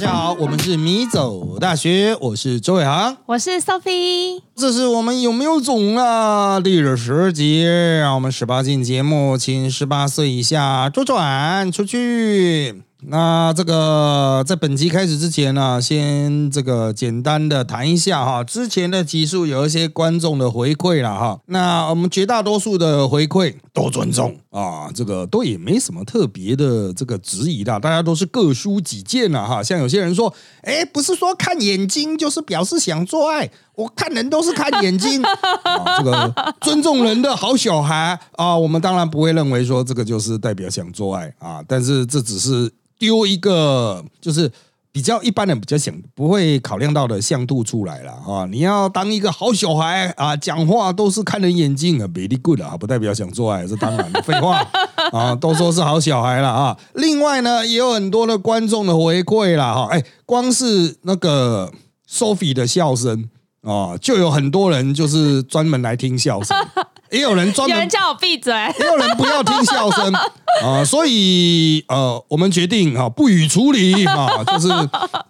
家好，我们是米走大学，我是周伟航，我是 Sophie。这是我们有没有种啊？第十集，让我们十八禁节目，请十八岁以下左转出去。那这个在本集开始之前呢，先这个简单的谈一下哈，之前的集数有一些观众的回馈了哈，那我们绝大多数的回馈都尊重啊，这个都也没什么特别的这个质疑的，大家都是各抒己见了哈。像有些人说，哎，不是说看眼睛就是表示想做爱，我看人都是看眼睛，这个尊重人的好小孩啊，我们当然不会认为说这个就是代表想做爱啊，但是这只是。丢一个就是比较一般人比较想不会考量到的向度出来了啊！你要当一个好小孩啊，讲话都是看人眼睛啊，very good 啊，不代表想做爱，是当然的废话 啊，都说是好小孩了啊。另外呢，也有很多的观众的回馈了哈，哎，光是那个 Sophie 的笑声啊，就有很多人就是专门来听笑声。也有人专门有人叫我闭嘴，也有人不要听笑声。啊，所以呃，我们决定啊不予处理啊，就是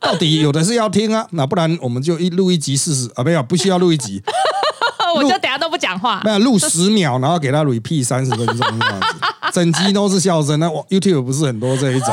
到底有的是要听啊，那不然我们就一录一集试试啊，没有不需要录一集，我就等下都不讲话，没有录十秒，然后给他 repeat 三十分钟这样子，整集都是笑声，那我 YouTube 不是很多这一种。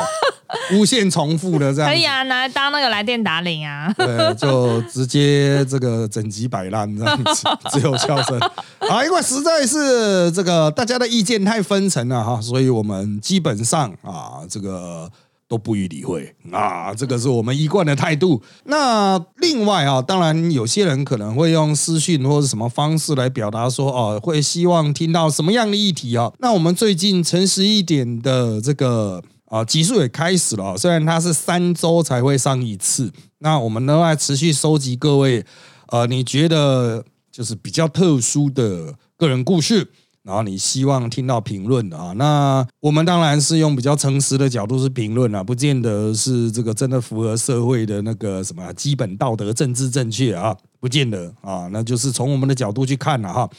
无限重复的这样，可以啊，拿来当那个来电打铃啊。对，就直接这个整集摆烂这样子，只有笑声啊。因为实在是这个大家的意见太分层了哈，所以我们基本上啊，这个都不予理会啊。这个是我们一贯的态度。那另外啊，当然有些人可能会用私讯或者什么方式来表达说，哦，会希望听到什么样的议题啊？那我们最近诚实一点的这个。啊，集数也开始了，虽然它是三周才会上一次，那我们呢来持续收集各位，呃，你觉得就是比较特殊的个人故事，然后你希望听到评论的啊，那我们当然是用比较诚实的角度是评论啊，不见得是这个真的符合社会的那个什么基本道德、政治正确啊，不见得啊，那就是从我们的角度去看了哈，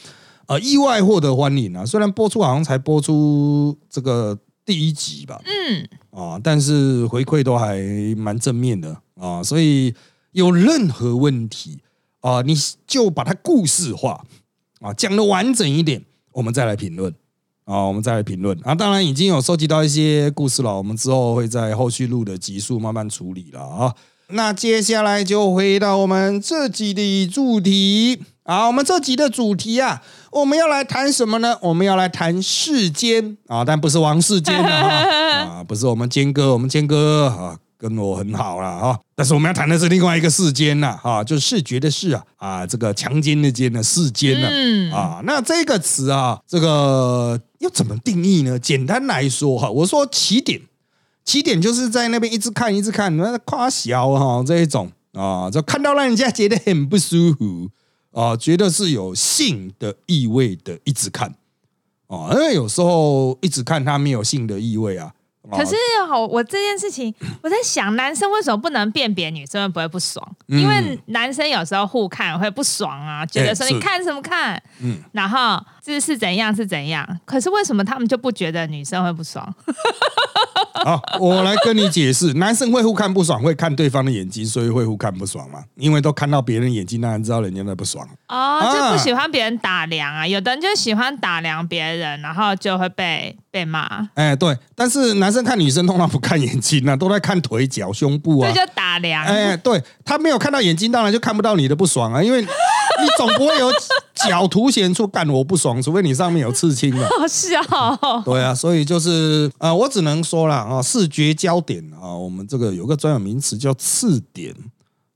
呃，意外获得欢迎啊，虽然播出好像才播出这个。第一集吧，嗯，啊，但是回馈都还蛮正面的啊，所以有任何问题啊，你就把它故事化啊，讲的完整一点，我们再来评论啊，我们再来评论啊。当然已经有收集到一些故事了，我们之后会在后续录的集数慢慢处理了啊。那接下来就回到我们这集的主题啊，我们这集的主题啊。我们要来谈什么呢？我们要来谈世间啊，但不是王世坚啊，啊，不是我们坚哥，我们坚哥啊，跟我很好了啊。但是我们要谈的是另外一个世间呐，啊，就是视觉的视啊，啊，这个强奸的奸的世间呢，啊，那这个词啊，这个要怎么定义呢？简单来说哈，我说起点，起点就是在那边一直看，一直看，那夸小哈这一种啊，就看到让人家觉得很不舒服。啊，觉得是有性的意味的，一直看啊，因为有时候一直看它没有性的意味啊。可是好，我这件事情我在想，男生为什么不能辨别女生会不会不爽？因为男生有时候互看会不爽啊，觉得说你看什么看？嗯，然后这是怎样是怎样？可是为什么他们就不觉得女生会不爽？好，我来跟你解释，男生会互看不爽，会看对方的眼睛，所以会互看不爽嘛？因为都看到别人眼睛，当然知道人家在不爽哦，就不喜欢别人打量啊。有的人就喜欢打量别人，然后就会被被骂。哎，对，但是男生看女生通常不看眼睛啊，都在看腿脚胸部啊，这就打量。哎，对他没有看到眼睛，当然就看不到你的不爽啊，因为。你总不会有脚凸显出干我不爽，除非你上面有刺青了。好笑。对啊，所以就是啊，我只能说了啊，视觉焦点啊，我们这个有个专有名词叫刺点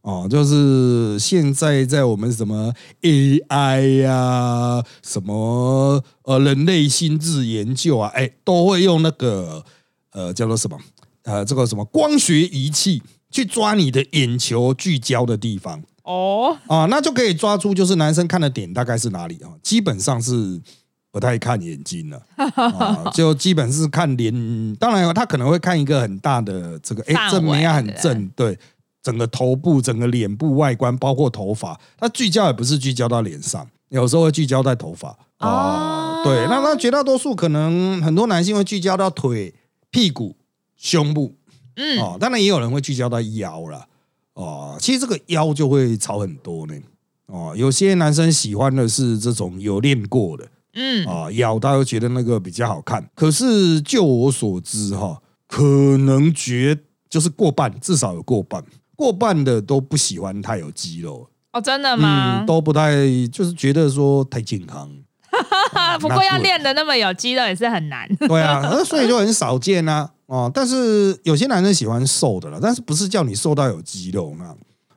哦，就是现在在我们什么 AI 呀，什么呃人类心智研究啊，哎，都会用那个呃叫做什么呃这个什么光学仪器去抓你的眼球聚焦的地方。哦啊，那就可以抓出就是男生看的点大概是哪里啊？基本上是不太看眼睛了 啊，就基本是看脸。当然，他可能会看一个很大的这个，哎，正面啊很正，对，整个头部、整个脸部外观，包括头发，它聚焦也不是聚焦到脸上，有时候会聚焦在头发。啊。对，那那绝大多数可能很多男性会聚焦到腿、屁股、胸部。嗯，哦，当然也有人会聚焦到腰了，哦，其实这个腰就会吵很多呢，哦，有些男生喜欢的是这种有练过的，嗯，啊，腰他会觉得那个比较好看，可是就我所知哈，可能觉就是过半，至少有过半，过半的都不喜欢太有肌肉。哦，真的吗？都不太，就是觉得说太健康。不过要练的那么有肌肉也是很难。对啊，所以就很少见啊。哦，但是有些男生喜欢瘦的了，但是不是叫你瘦到有肌肉那？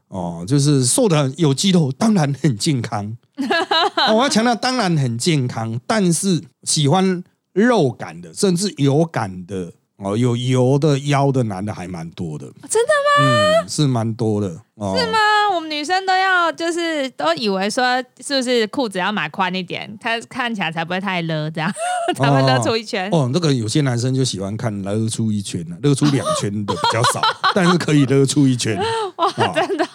哦，就是瘦的有肌肉，当然很健康。我要强调，当然很健康，但是喜欢肉感的，甚至有感的。哦，有油的腰的男的还蛮多的，真的吗？嗯，是蛮多的，是吗？我们女生都要就是都以为说是不是裤子要买宽一点，它看起来才不会太勒，这样 才会勒出一圈。哦，那个有些男生就喜欢看勒出一圈呢，勒出两圈的比较少，但是可以勒出一圈。哇，真的？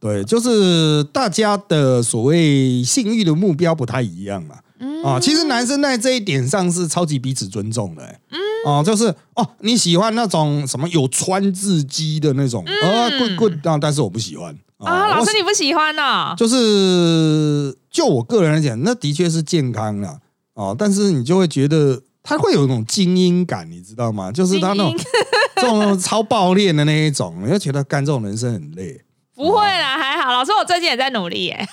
对，就是大家的所谓性欲的目标不太一样嘛。啊，其实男生在这一点上是超级彼此尊重的，嗯，哦，就是哦，你喜欢那种什么有穿字机的那种，啊，good good，啊，但是我不喜欢啊，老师你不喜欢呢？就是就我个人来讲，那的确是健康了，哦，但是你就会觉得他会有一种精英感，你知道吗？就是他那种 这种超爆裂的那一种，你就觉得干这种人生很累。不会啦，还好。老师，我最近也在努力耶，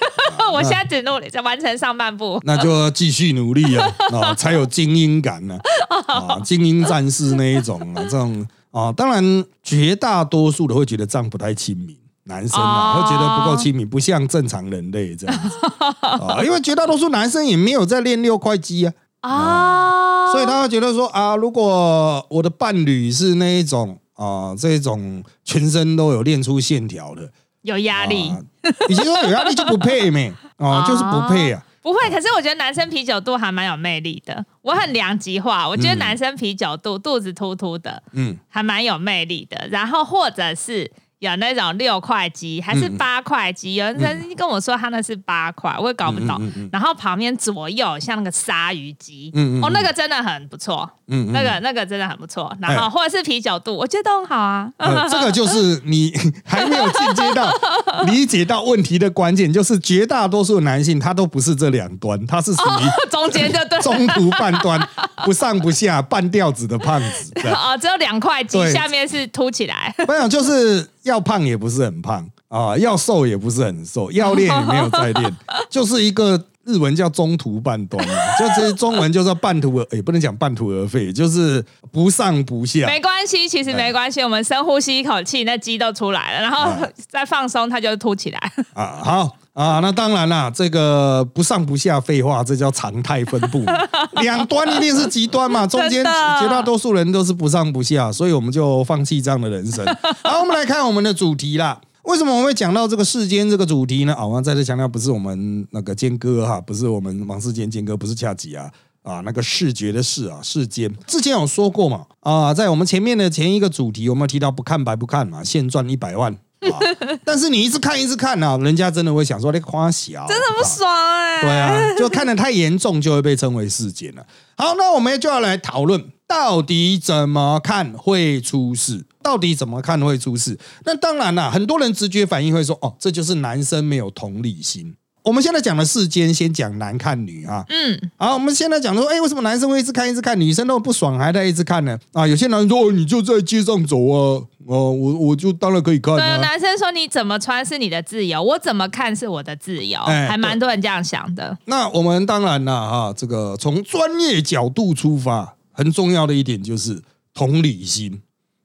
我现在只努力在完成上半部。那就要继续努力啊，啊，才有精英感呢，啊，精英战士那一种啊，这种啊，当然绝大多数的会觉得这样不太亲民，男生啊会觉得不够亲民，不像正常人类这样子啊，因为绝大多数男生也没有在练六块肌啊，啊，所以他会觉得说啊，如果我的伴侣是那一种啊，这种全身都有练出线条的。有压力，已经说有压力就不配没 哦，就是不配啊。不会，可是我觉得男生啤酒肚还蛮有魅力的。我很两极化，我觉得男生啤酒肚肚子凸凸的，嗯，还蛮有魅力的。然后或者是。有那种六块肌还是八块肌？有人跟我说他那是八块，我也搞不懂。然后旁边左右像那个鲨鱼肌，哦，那个真的很不错。嗯，那个那个真的很不错。然后或者是啤酒肚，我觉得都很好啊。这个就是你 还没有进阶到 理解到问题的关键，就是绝大多数男性他都不是这两端，他是属于中间就对，中途半端，不上不下，半吊子的胖子。哦，只有两块肌，下面是凸起来。没有，就是。要胖也不是很胖啊，要瘦也不是很瘦，要练也没有在练，就是一个日文叫中途半端嘛，就这中文就叫半途而，也不能讲半途而废，就是不上不下。没关系，其实没关系，我们深呼吸一口气，那肌都出来了，然后再放松，它就凸起来。啊，好。啊，那当然啦，这个不上不下，废话，这叫常态分布，两端一定是极端嘛，中间绝大多数人都是不上不下，所以我们就放弃这样的人生。好，我们来看我们的主题啦。为什么我会讲到这个世间这个主题呢？啊，我再次强调，不是我们那个坚哥哈，不是我们王世坚坚哥，不是恰吉啊啊，那个视觉的视啊，世间之前有说过嘛啊，在我们前面的前一个主题，我们提到不看白不看嘛，现赚一百万。但是你一直看一直看呢，人家真的会想说你夸小，真的不爽哎。对啊，就看的太严重，就会被称为事件了。好，那我们就要来讨论，到底怎么看会出事？到底怎么看会出事？那当然啦，很多人直觉反应会说，哦，这就是男生没有同理心。我们现在讲的世间，先讲男看女啊。嗯，好，我们现在讲说，哎，为什么男生会一直看一直看，女生那么不爽还在一直看呢？啊，有些男生说，你就在街上走啊，哦，我我就当然可以看。对，男生说你怎么穿是你的自由，我怎么看是我的自由，还蛮多人这样想的。那我们当然了啊，这个从专业角度出发，很重要的一点就是同理心。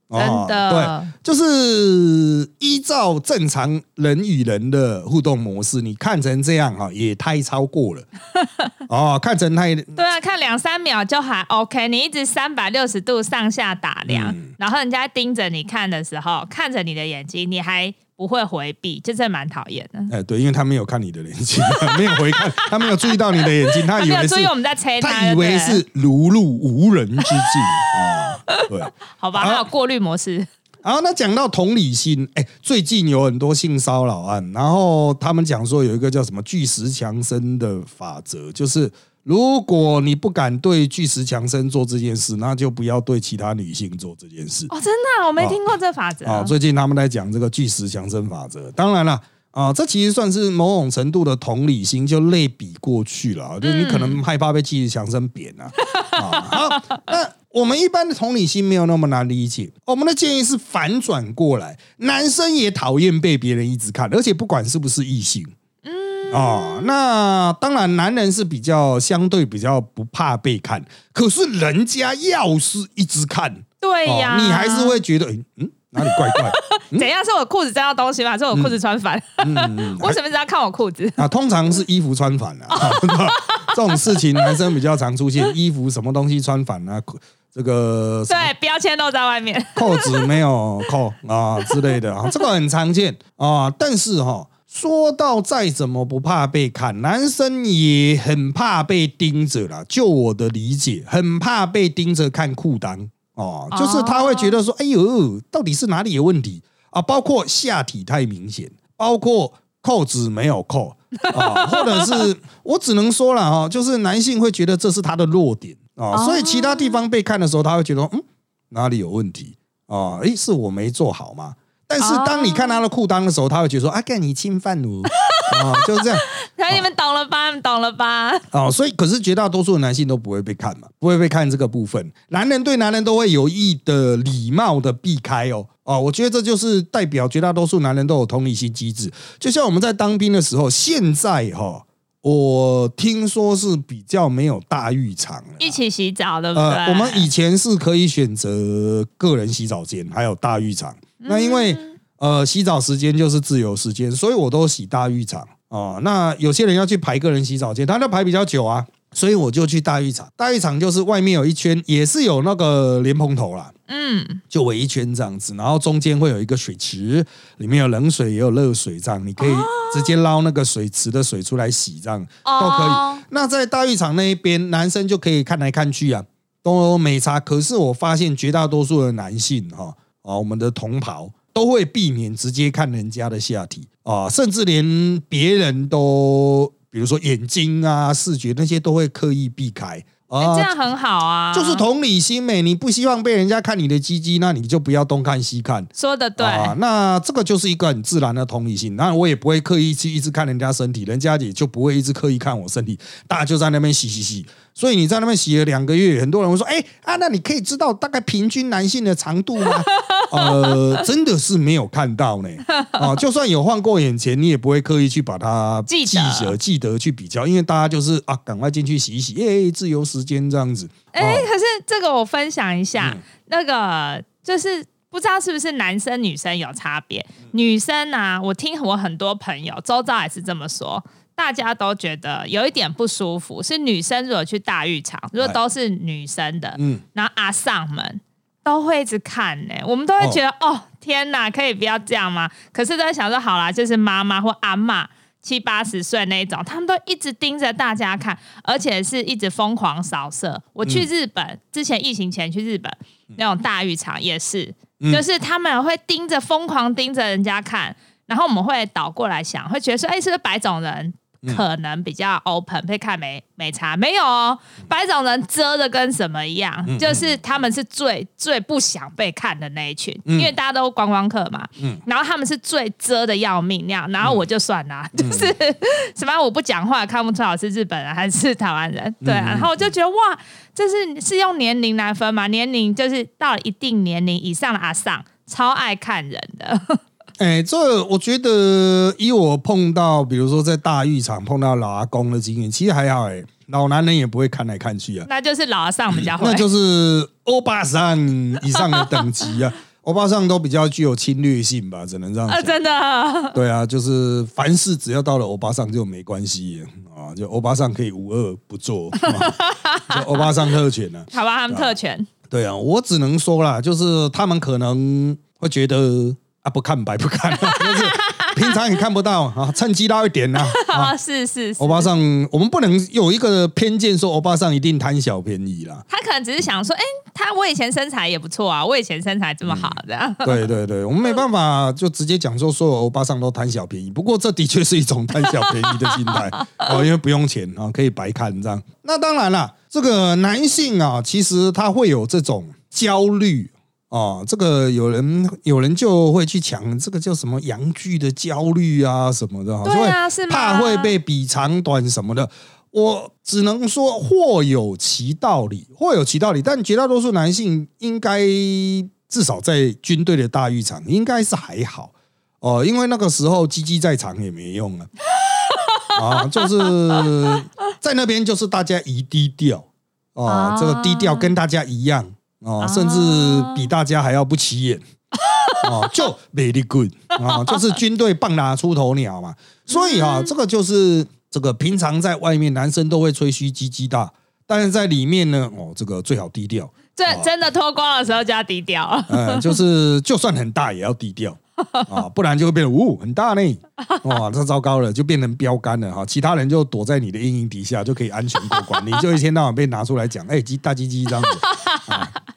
真的，对，就是依照正常人与人的互动模式，你看成这样哈，也太超过了。哦，看成太对啊，看两三秒就还 OK，你一直三百六十度上下打量，然后人家盯着你看的时候，看着你的眼睛，你还。不会回避，就是蛮讨厌的。哎，对，因为他没有看你的眼睛，没有回看，他没有注意到你的眼睛，他以为是我们在催他，他以为是如入无人之境啊。对，好吧，还有过滤模式。好，那讲到同理心，哎，最近有很多性骚扰案，然后他们讲说有一个叫什么巨石强森的法则，就是如果你不敢对巨石强森做这件事，那就不要对其他女性做这件事。哦，真的，我没听过这法则。啊，最近他们在讲这个巨石强森法则。当然了，啊，这其实算是某种程度的同理心，就类比过去了。就你可能害怕被巨石强森扁啊。好，那我们一般的同理心没有那么难理解。我们的建议是反转过来，男生也讨厌被别人一直看，而且不管是不是异性。哦，那当然，男人是比较相对比较不怕被看，可是人家要是一直看，对呀，你还是会觉得，嗯，哪里怪怪？怎样？是我裤子沾到东西吗？还是我裤子穿反？为什么是要看我裤子？啊，通常是衣服穿反了，这种事情男生比较常出现，衣服什么东西穿反啊？这个对标签都在外面，扣子没有 扣啊之类的啊，这个很常见啊，但是哈。说到再怎么不怕被看，男生也很怕被盯着啦。就我的理解，很怕被盯着看裤裆哦，就是他会觉得说：“哎呦，到底是哪里有问题啊？”包括下体太明显，包括扣子没有扣啊，或者是我只能说了哈，就是男性会觉得这是他的弱点啊，所以其他地方被看的时候，他会觉得嗯哪里有问题啊？诶，是我没做好吗？但是当你看他的裤裆的时候，他会觉得说：“啊，干你侵犯我啊！”就是这样。那你们懂了吧？懂了吧？哦，所以可是绝大多数的男性都不会被看嘛，不会被看这个部分。男人对男人都会有意的、礼貌的避开哦。哦，我觉得这就是代表绝大多数男人都有同理心机制。就像我们在当兵的时候，现在哈，我听说是比较没有大浴场，一起洗澡对不对？我们以前是可以选择个人洗澡间，还有大浴场。那因为呃洗澡时间就是自由时间，所以我都洗大浴场啊。那有些人要去排个人洗澡间，他要排比较久啊，所以我就去大浴场。大浴场就是外面有一圈，也是有那个莲蓬头啦，嗯，就围一圈这样子，然后中间会有一个水池，里面有冷水也有热水，这样你可以直接捞那个水池的水出来洗，这样都可以。那在大浴场那一边，男生就可以看来看去啊，都没差。可是我发现绝大多数的男性哈。啊，我们的同袍都会避免直接看人家的下体啊，甚至连别人都，比如说眼睛啊、视觉那些都会刻意避开啊，这样很好啊，就是同理心美。你不希望被人家看你的鸡鸡，那你就不要东看西看。说的对啊，那这个就是一个很自然的同理心。那我也不会刻意去一直看人家身体，人家也就不会一直刻意看我身体，大家就在那边洗洗洗。所以你在那边洗了两个月，很多人会说：“哎啊，那你可以知道大概平均男性的长度吗？” 呃，真的是没有看到呢。啊，就算有换过眼前，你也不会刻意去把它记得记得去比较，因为大家就是啊，赶快进去洗一洗，哎，自由时间这样子。哎，可是这个我分享一下，那个就是不知道是不是男生女生有差别。女生啊，我听我很多朋友周遭也是这么说。大家都觉得有一点不舒服，是女生如果去大浴场，如果都是女生的，嗯，然后阿上们都会一直看呢，我们都会觉得哦天哪，可以不要这样吗？可是都在想说，好啦，就是妈妈或阿妈七八十岁那种，他们都一直盯着大家看，而且是一直疯狂扫射。我去日本之前疫情前去日本那种大浴场也是，就是他们会盯着疯狂盯着人家看，然后我们会倒过来想，会觉得说，哎，是不是白种人？可能比较 open，被看没没差，没有哦。白种人遮的跟什么一样，就是他们是最最不想被看的那一群，因为大家都观光客嘛。嗯，然后他们是最遮的要命那样，然后我就算了，就是 什么我不讲话看不出来是日本人还是台湾人，对啊。然后我就觉得哇，这是是用年龄来分嘛？年龄就是到了一定年龄以上的阿尚超爱看人的。哎，这我觉得以我碰到，比如说在大浴场碰到老阿公的经验，其实还好哎，老男人也不会看来看去啊。那就是老阿上比较会，那就是欧巴桑以上的等级啊，欧巴上都比较具有侵略性吧，只能这样讲。真的？对啊，就是凡事只要到了欧巴上就没关系啊，就欧巴上可以无恶不作，就欧巴上特权呢？好吧，他们特权。对啊，我只能说啦，就是他们可能会觉得。啊，不看白不看，就是平常也看不到啊，趁机捞一点呐。啊，是是，欧巴桑，我们不能有一个偏见说欧巴桑一定贪小便宜啦。他可能只是想说，哎，他我以前身材也不错啊，我以前身材这么好，这样。对对对，我们没办法就直接讲说所有欧巴桑都贪小便宜。不过这的确是一种贪小便宜的心态 哦，因为不用钱啊，可以白看这样。那当然了，这个男性啊，其实他会有这种焦虑。哦，这个有人有人就会去抢这个叫什么阳具的焦虑啊什么的，对啊，是怕会被比长短什么的。我只能说或有其道理，或有其道理，但绝大多数男性应该至少在军队的大浴场应该是还好哦，因为那个时候鸡鸡再长也没用啊，啊，就是在那边就是大家一低调啊，这个低调跟大家一样。哦，甚至比大家还要不起眼 哦，就 very good 啊，就是军队棒打出头鸟嘛。所以啊，这个就是这个平常在外面男生都会吹嘘鸡鸡大，但是在里面呢，哦，这个最好低调。这真的脱光的时候就要低调。嗯，就是就算很大也要低调。啊，不然就会变成呜很大呢，哇，这糟糕了，就变成标杆了哈。其他人就躲在你的阴影底下，就可以安全过关，你就一天到晚被拿出来讲，哎，鸡大鸡鸡这样子，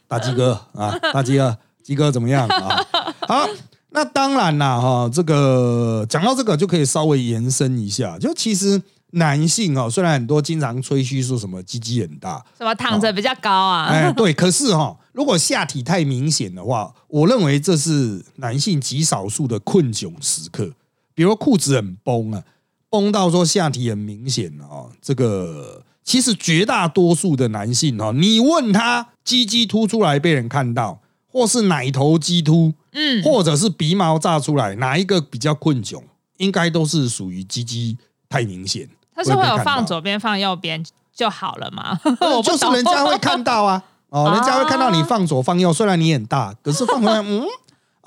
大鸡哥啊，大鸡哥，鸡哥怎么样啊？好，那当然啦哈，这个讲到这个就可以稍微延伸一下，就其实。男性哦，虽然很多经常吹嘘说什么鸡鸡很大，什么躺着比较高啊？哎，对，可是哈，如果下体太明显的话，我认为这是男性极少数的困窘时刻。比如裤子很崩啊，崩到说下体很明显啊，这个其实绝大多数的男性哦，你问他鸡鸡凸出来被人看到，或是奶头鸡凸，嗯，或者是鼻毛炸出来，哪一个比较困窘？应该都是属于鸡鸡太明显。他是会有放左边放右边就好了吗？就是人家会看到啊，哦，人家会看到你放左放右，虽然你很大，可是放回来，嗯，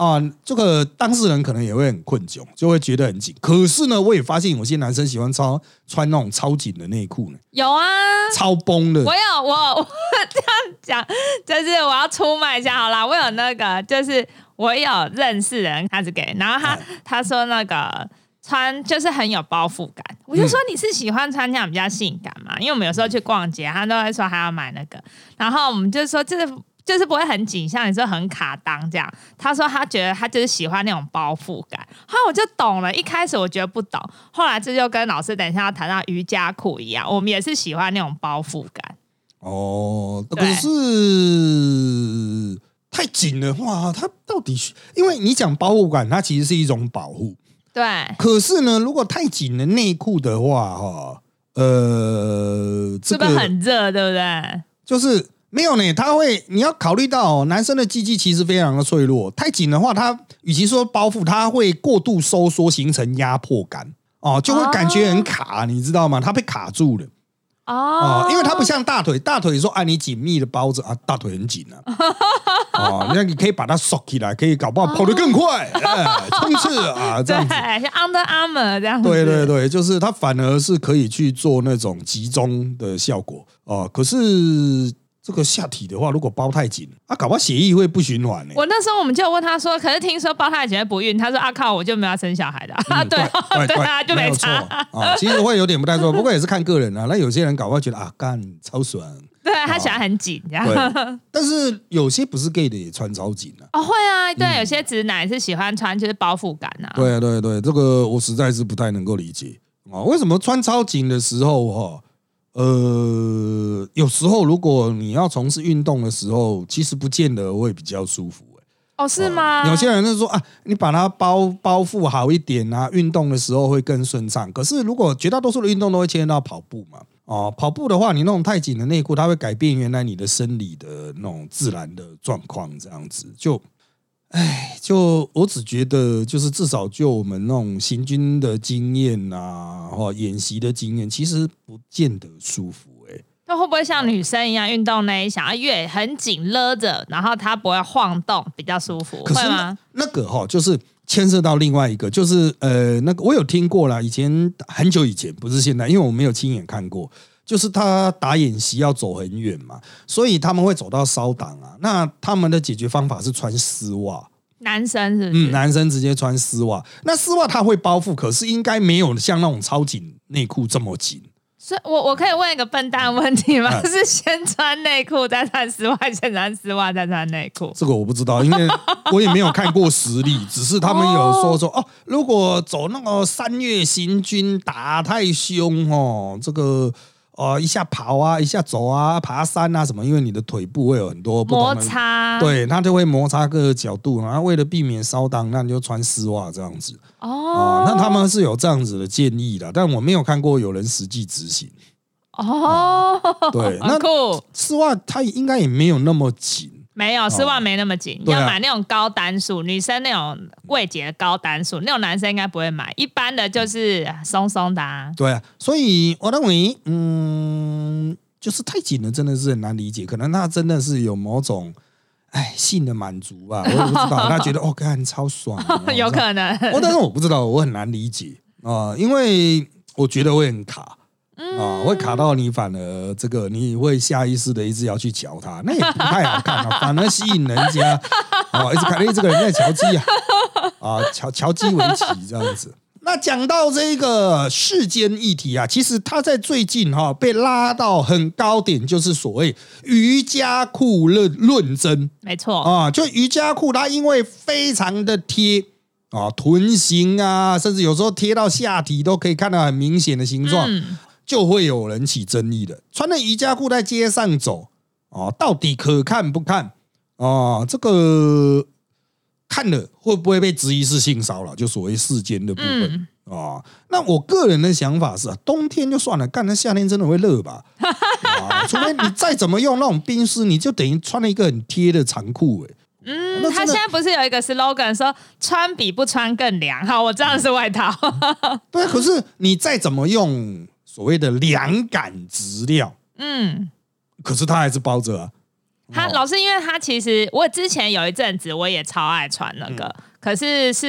啊，这个当事人可能也会很困窘，就会觉得很紧。可是呢，我也发现有些男生喜欢超穿那种超紧的内裤呢。有啊，超崩的。我有，我 我这样讲，就是我要出卖一下好啦。我有那个，就是我有认识人，他是给，然后他他说那个。穿就是很有包覆感，我就说你是喜欢穿这样比较性感嘛？因为我们有时候去逛街，他都会说还要买那个，然后我们就说就是就是不会很紧，像你说很卡裆这样。他说他觉得他就是喜欢那种包覆感，后来我就懂了。一开始我觉得不懂，后来这就跟老师等一下要谈到瑜伽裤一样，我们也是喜欢那种包覆感。哦，可是太紧的话，它到底是因为你讲包覆感，它其实是一种保护。对，可是呢，如果太紧的内裤的话，哈，呃，是不是很热？对不对？就是没有呢，他会你要考虑到男生的鸡鸡其实非常的脆弱，太紧的话，它与其说包覆，它会过度收缩形成压迫感哦，就会感觉很卡，你知道吗？它被卡住了。哦，因为它不像大腿，大腿说啊你紧密的包着啊，大腿很紧啊，哦，那你可以把它收起来，可以搞不好跑得更快，冲刺啊，这样子，像 Under Armour 这样，对对对，就是它反而是可以去做那种集中的效果哦，可是。这个下体的话，如果包太紧，啊，搞不好血液会不循环呢。我那时候我们就问他说，可是听说包太紧会不孕，他说啊靠，我就没有生小孩的。对对啊，就没错啊。其实会有点不太错，不过也是看个人啊。那有些人搞不好觉得啊，干超爽。对他喜欢很紧，这样。但是有些不是 gay 的也穿超紧啊。哦，会啊，对，有些直男是喜欢穿就是包覆感啊。对对对，这个我实在是不太能够理解啊，为什么穿超紧的时候哈？呃，有时候如果你要从事运动的时候，其实不见得会比较舒服哦，是吗？有些人就说啊，你把它包包覆好一点啊，运动的时候会更顺畅。可是如果绝大多数的运动都会牵涉到跑步嘛，哦，跑步的话，你那种太紧的内裤，它会改变原来你的生理的那种自然的状况，这样子就。哎，就我只觉得，就是至少就我们那种行军的经验呐，或演习的经验，其实不见得舒服。哎，那会不会像女生一样，运动那一想要越很紧勒着，然后它不会晃动，比较舒服？会吗？那个哈，就是牵涉到另外一个，就是呃，那个我有听过了，以前很久以前，不是现在，因为我没有亲眼看过。就是他打演习要走很远嘛，所以他们会走到稍挡啊。那他们的解决方法是穿丝袜男生是嗯，男生直接穿丝袜，那丝袜他会包覆，可是应该没有像那种超紧内裤这么紧。所以，我我可以问一个笨蛋问题吗？是先穿内裤再穿丝袜，先穿丝袜再穿内裤？这个我不知道，因为 我也没有看过实例，只是他们有说说哦，如果走那个三月行军打太凶哦，这个。哦，一下跑啊，一下走啊，爬山啊什么？因为你的腿部会有很多摩擦，对，它就会摩擦各个角度。然后为了避免烧裆，那你就穿丝袜这样子。哦，那他们是有这样子的建议的，但我没有看过有人实际执行。哦，对，那丝袜它应该也没有那么紧。没有丝袜没那么紧，要买那种高单数，女生那种柜姐的高单数，那种男生应该不会买，一般的就是松松的。对啊，所以我认为，嗯，就是太紧了，真的是很难理解。可能他真的是有某种哎性的满足吧，我也不知道。他觉得哦，看超爽，有可能。我但是我不知道，我很难理解啊，因为我觉得会很卡。啊，会卡到你，反而这个你会下意识的一直要去瞧它，那也不太好看啊，反而吸引人家啊，一直看，哎，这个人在瞧鸡啊，啊，瞧瞧鸡围棋这样子。那讲到这个世间议题啊，其实它在最近哈被拉到很高点，就是所谓瑜伽裤论论争，没错啊，就瑜伽裤它因为非常的贴啊，臀型啊，甚至有时候贴到下体都可以看到很明显的形状。就会有人起争议的，穿着瑜伽裤在街上走啊，到底可看不看啊？这个看了会不会被质疑是性骚扰？就所谓世间的部分啊？那我个人的想法是啊，冬天就算了，干那夏天真的会热吧？啊，除非你再怎么用那种冰丝，你就等于穿了一个很贴的长裤哎。嗯，他现在不是有一个 slogan 说穿比不穿更凉？好，我知道是外套。对，可是你再怎么用。所谓的凉感质料，嗯，可是它还是包着啊。他老师，因为他其实我之前有一阵子我也超爱穿那个，可是是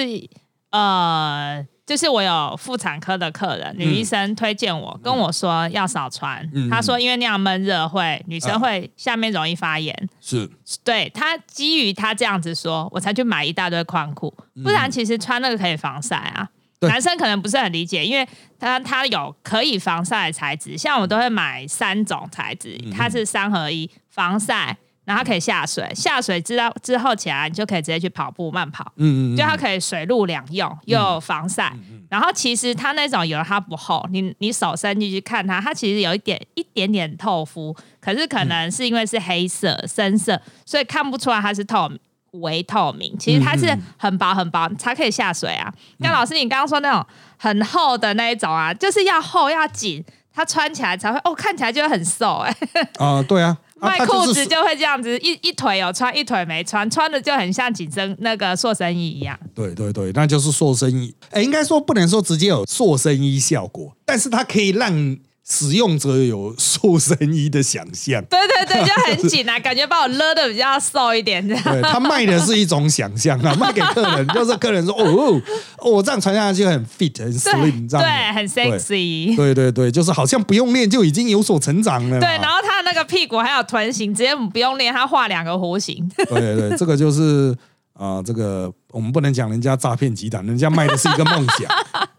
呃，就是我有妇产科的客人，女医生推荐我，跟我说要少穿。他说因为那样闷热会女生会下面容易发炎。是，对他基于他这样子说，我才去买一大堆宽裤，不然其实穿那个可以防晒啊。男生可能不是很理解，因为他他有可以防晒的材质，像我都会买三种材质，它是三合一，防晒，然后可以下水，下水之后之后起来你就可以直接去跑步慢跑，嗯嗯，就它可以水陆两用，又有防晒，然后其实它那种油它不厚，你你手伸进去看它，它其实有一点一点点透肤，可是可能是因为是黑色深色，所以看不出来它是透。微透明，其实它是很薄很薄，才可以下水啊。那老师，你刚刚说那种很厚的那一种啊，就是要厚要紧，它穿起来才会哦，看起来就会很瘦哎。啊，对啊，卖裤子就会这样子，一一腿有穿，一腿没穿，穿的就很像紧身那个塑身衣一样。对对对，那就是塑身衣。哎，应该说不能说直接有塑身衣效果，但是它可以让。使用者有塑身衣的想象，对对对，就很紧啊，感觉把我勒的比较瘦一点这样。对他卖的是一种想象啊，卖给客人就是客人说哦哦，我这样穿下去很 fit 很 slim，这样对，很 sexy。对对对，就是好像不用练就已经有所成长了。对，然后他那个屁股还有臀型，直接不用练，他画两个弧形。对对对，这个就是。啊，这个我们不能讲人家诈骗集团，人家卖的是一个梦想，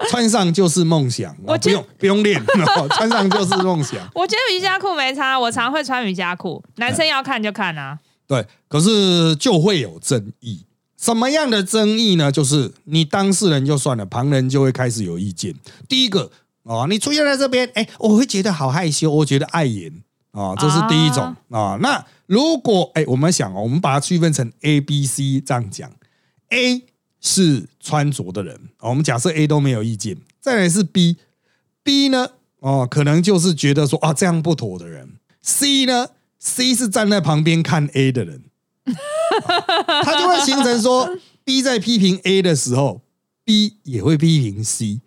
穿上就是梦想，我不用不用练，穿上就是梦想。我觉得瑜伽裤没差，我常会穿瑜伽裤，男生要看就看啊。对，可是就会有争议，什么样的争议呢？就是你当事人就算了，旁人就会开始有意见。第一个啊，你出现在这边，哎，我会觉得好害羞，我觉得碍眼啊，这是第一种啊。那如果哎，我们想哦，我们把它区分成 A、B、C 这样讲，A 是穿着的人，我们假设 A 都没有意见，再来是 B，B 呢，哦，可能就是觉得说啊这样不妥的人，C 呢，C 是站在旁边看 A 的人，他就会形成说 B 在批评 A 的时候，B 也会批评 C。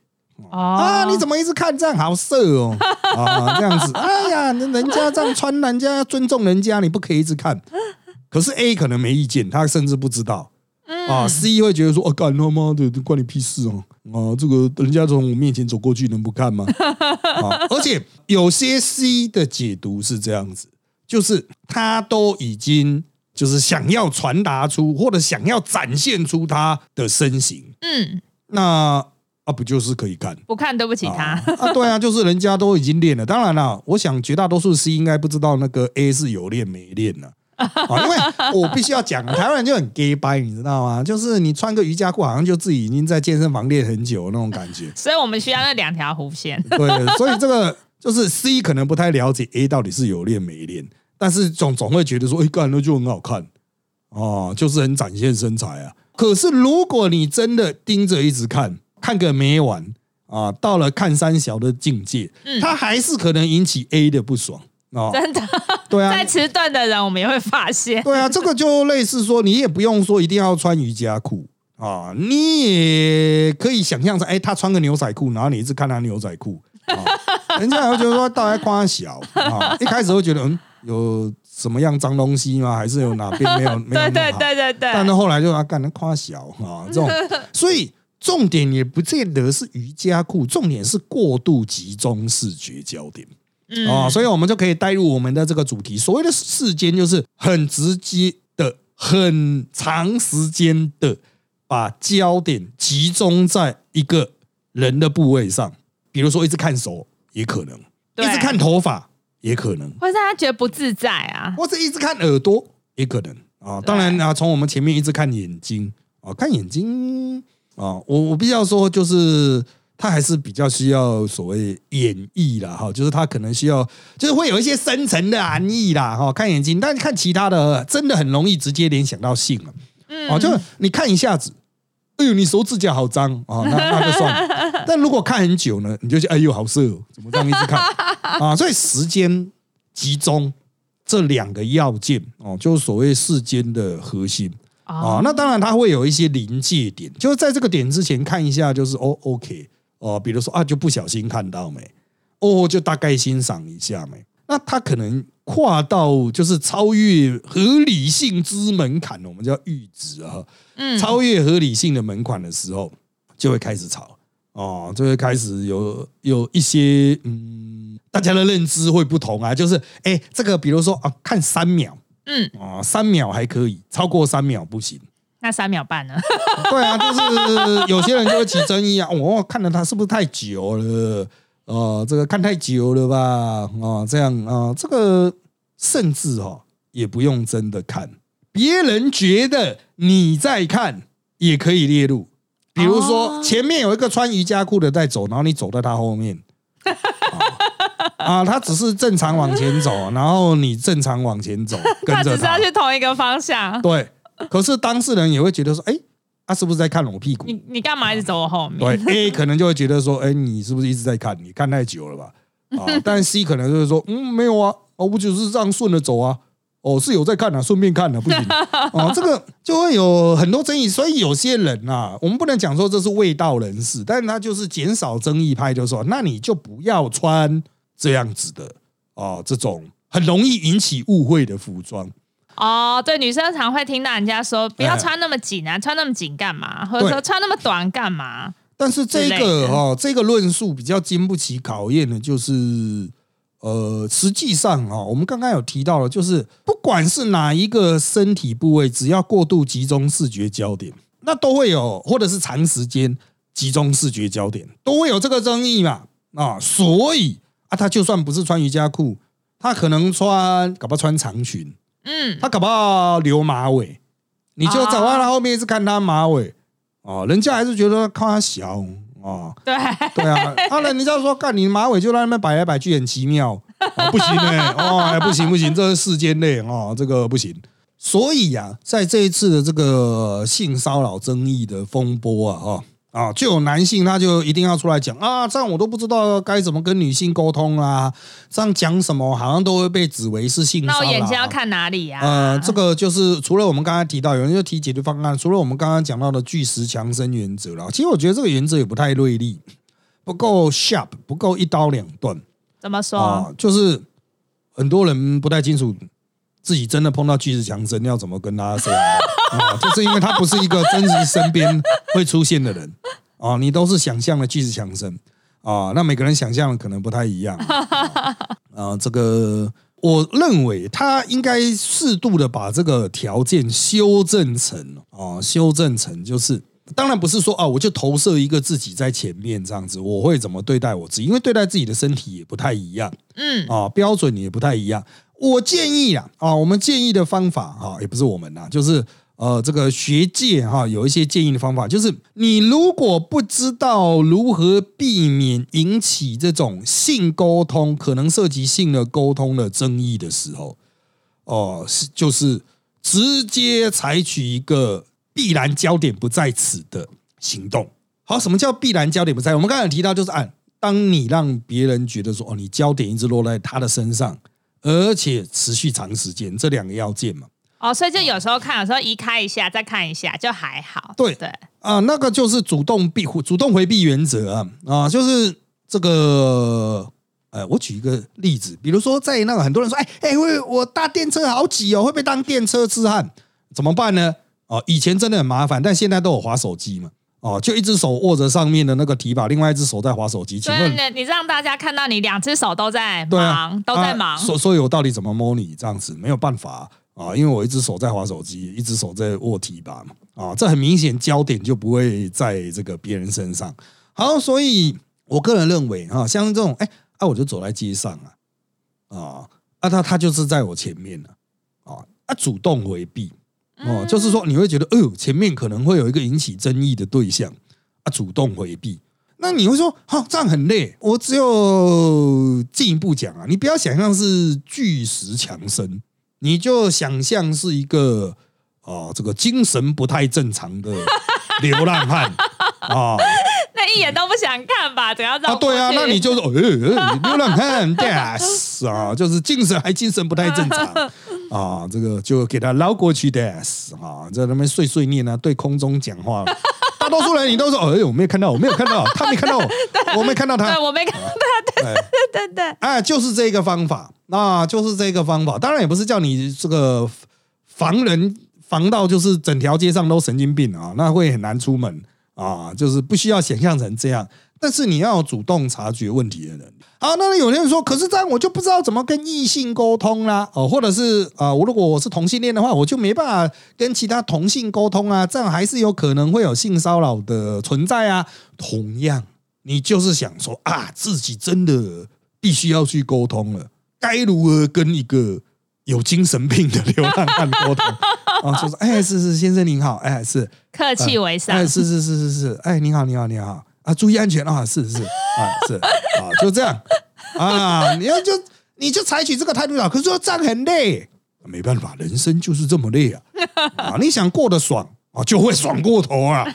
啊！你怎么一直看这样好色哦？啊，这样子，哎呀，人家这样穿，人家要尊重人家，你不可以一直看。可是 A 可能没意见，他甚至不知道。啊，C 会觉得说，哦，干他妈的，关你屁事哦！啊，这个人家从我面前走过去，能不看吗？啊，而且有些 C 的解读是这样子，就是他都已经就是想要传达出或者想要展现出他的身形，嗯，那啊不就是可以看？不看对不起他。啊，对啊，就是人家都已经练了。当然了，我想绝大多数 C 应该不知道那个 A 是有练没练呢。啊，因为我必须要讲，台湾人就很 gay 掰，你知道吗？就是你穿个瑜伽裤，好像就自己已经在健身房练很久那种感觉。所以我们需要那两条弧线。对，所以这个就是 C 可能不太了解 A 到底是有练没练，但是总总会觉得说，哎，干了就很好看哦，就是很展现身材啊。可是如果你真的盯着一直看，看个没完啊，到了看三小的境界，他还是可能引起 A 的不爽。哦，真的，对啊，在迟钝的人，我们也会发现。对啊，这个就类似说，你也不用说一定要穿瑜伽裤啊，你也可以想象成，哎，他穿个牛仔裤，然后你一直看他牛仔裤，啊 人家会觉得说，大家夸小啊，一开始会觉得，嗯，有什么样脏东西吗？还是有哪边没有没有？对对对对对。但是后来就啊，干能夸小啊，这种，所以重点也不见得是瑜伽裤，重点是过度集中视觉焦点。哦，所以我们就可以带入我们的这个主题。所谓的世间，就是很直接的、很长时间的把焦点集中在一个人的部位上，比如说一直看手也可能，一直看头发也可能，或者他觉得不自在啊，或者一直看耳朵也可能啊。当然啊，从我们前面一直看眼睛啊，看眼睛啊，我我必须要说就是。他还是比较需要所谓演绎啦，哈，就是他可能需要，就是会有一些深层的含义啦，哈，看眼睛，但看其他的，真的很容易直接联想到性了，嗯，哦，就你看一下子，哎呦，你手指甲好脏啊，那那就算了，但如果看很久呢，你就觉得哎呦好色，怎么这样一直看啊？所以时间集中这两个要件哦，就是所谓世间的核心啊。那当然它会有一些临界点，就是在这个点之前看一下，就是哦，OK。哦，比如说啊，就不小心看到没？哦，就大概欣赏一下没？那它可能跨到就是超越合理性之门槛，我们叫阈值啊。嗯，超越合理性的门槛的时候，就会开始吵哦，就会开始有有一些嗯，大家的认知会不同啊。就是哎，这个比如说啊，看三秒，嗯，啊，三秒还可以，超过三秒不行。那三秒半呢？对啊，就是有些人就会起争议啊！我看了他是不是太久了？哦，这个看太久了吧？啊，这样啊，这个甚至哦也不用真的看，别人觉得你在看也可以列入。比如说前面有一个穿瑜伽裤的在走，然后你走在他后面，啊，他只是正常往前走，然后你正常往前走，他只是要去同一个方向，对。可是当事人也会觉得说，哎，他是不是在看我屁股？你你干嘛一直走我后面？对，A 可能就会觉得说，哎，你是不是一直在看？你看太久了吧？啊，但 C 可能就是说，嗯，没有啊，哦，不就是这样顺着走啊，哦，是有在看啊，顺便看啊，不行 哦，这个就会有很多争议。所以有些人啊，我们不能讲说这是未道人士，但是他就是减少争议派，就说，那你就不要穿这样子的啊，这种很容易引起误会的服装。哦，对，女生常会听到人家说不要穿那么紧啊，穿那么紧干嘛？或者说穿那么短干嘛？但是这个哈，这个论述比较经不起考验的，就是呃，实际上啊，我们刚刚有提到了，就是不管是哪一个身体部位，只要过度集中视觉焦点，那都会有，或者是长时间集中视觉焦点，都会有这个争议嘛啊，所以啊，他就算不是穿瑜伽裤，他可能穿，搞不好穿长裙。嗯，他搞不好留马尾，你就走到他后面一直看他马尾哦，人家还是觉得看他小哦。对对啊，后来人家说，干你马尾就在那边摆来摆去，很奇妙，不行呢，哦，不行不行，这是世间内哦，这个不行。所以呀，在这一次的这个性骚扰争议的风波啊，哈。啊，就有男性他就一定要出来讲啊，这样我都不知道该怎么跟女性沟通啊，这样讲什么好像都会被指为是性骚扰。那我眼睛要看哪里呀？呃，这个就是除了我们刚才提到有人就提解决方案，除了我们刚刚讲到的巨石强森原则了，其实我觉得这个原则也不太锐利，不够 sharp，不够一刀两断。怎么说？啊，就是很多人不太清楚自己真的碰到巨石强森要怎么跟他说。啊，就是因为他不是一个真实身边会出现的人啊，你都是想象的巨石强森啊，那每个人想象的可能不太一样啊。这个我认为他应该适度的把这个条件修正成啊，修正成就是，当然不是说啊，我就投射一个自己在前面这样子，我会怎么对待我自己？因为对待自己的身体也不太一样，嗯，啊，标准也不太一样。我建议啊，啊，我们建议的方法啊，也不是我们呐，就是。呃，这个学界哈有一些建议的方法，就是你如果不知道如何避免引起这种性沟通可能涉及性的沟通的争议的时候，哦，是就是直接采取一个必然焦点不在此的行动。好，什么叫必然焦点不在？我们刚才提到，就是按当你让别人觉得说，哦，你焦点一直落在他的身上，而且持续长时间，这两个要件嘛。哦，所以就有时候看，有时候移开一下，再看一下，就还好。对对啊，那个就是主动避、主动回避原则啊啊，就是这个。呃，我举一个例子，比如说在那个很多人说，哎哎，我我搭电车好挤哦，会被当电车痴汉，怎么办呢？哦，以前真的很麻烦，但现在都有滑手机嘛。哦，就一只手握着上面的那个提把，另外一只手在滑手机。请问你让大家看到你两只手都在忙，都在忙。所所以，我到底怎么摸你这样子？没有办法。啊，因为我一只手在滑手机，一只手在握提把嘛，啊，这很明显焦点就不会在这个别人身上。好，所以我个人认为啊，像这种，哎，啊，我就走在街上啊，啊，啊，他他就是在我前面了，啊，啊，主动回避，哦，就是说你会觉得，哎呦，前面可能会有一个引起争议的对象，啊，主动回避，那你会说，哈，这样很累。我只有进一步讲啊，你不要想象是巨石强森。你就想象是一个哦，这个精神不太正常的 流浪汉啊，那一眼都不想看吧？怎样？啊，对啊，那你就是呃，流浪汉，yes 啊，就是精神还精神不太正常 啊，这个就给他捞过去，yes 啊，在那边碎碎念啊，对空中讲话。大多数人你都说，哎，我没有看到，我没有看到，他没看到我，我没看到他，我没看到他，对对对，哎，就是这个方法。那就是这个方法，当然也不是叫你这个防人防到就是整条街上都神经病啊，那会很难出门啊，就是不需要想象成这样。但是你要主动察觉问题的人啊，那有些人说，可是这样我就不知道怎么跟异性沟通啦，哦，或者是啊，我如果我是同性恋的话，我就没办法跟其他同性沟通啊，这样还是有可能会有性骚扰的存在啊。同样，你就是想说啊，自己真的必须要去沟通了。该如何跟一个有精神病的流浪汉沟通？啊？就说：“哎，是是，先生您好，哎，是。客气为上，哎，是是是是是，哎，您好，您好，您好啊，注意安全啊，是是啊，是啊，就这样啊，你要就你就采取这个态度啊。可是说这样很累，没办法，人生就是这么累啊啊！你想过得爽。”啊，就会爽过头啊！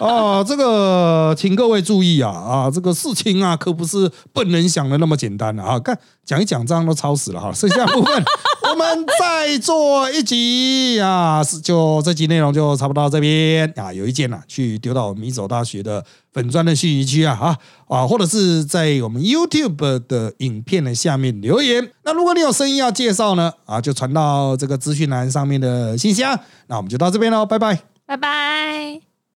啊，这个请各位注意啊！啊，这个事情啊，可不是笨人想的那么简单啊！看讲一讲，这样都超死了哈！剩下部分我们再做一集啊！就这集内容就差不多到这边啊！有意见呢，去丢到米走大学的粉砖的信息区啊！啊啊，或者是在我们 YouTube 的影片的下面留言。那如果你有声音要介绍呢，啊，就传到这个资讯栏上面的信箱。那我们就到这边喽，拜拜。拜拜。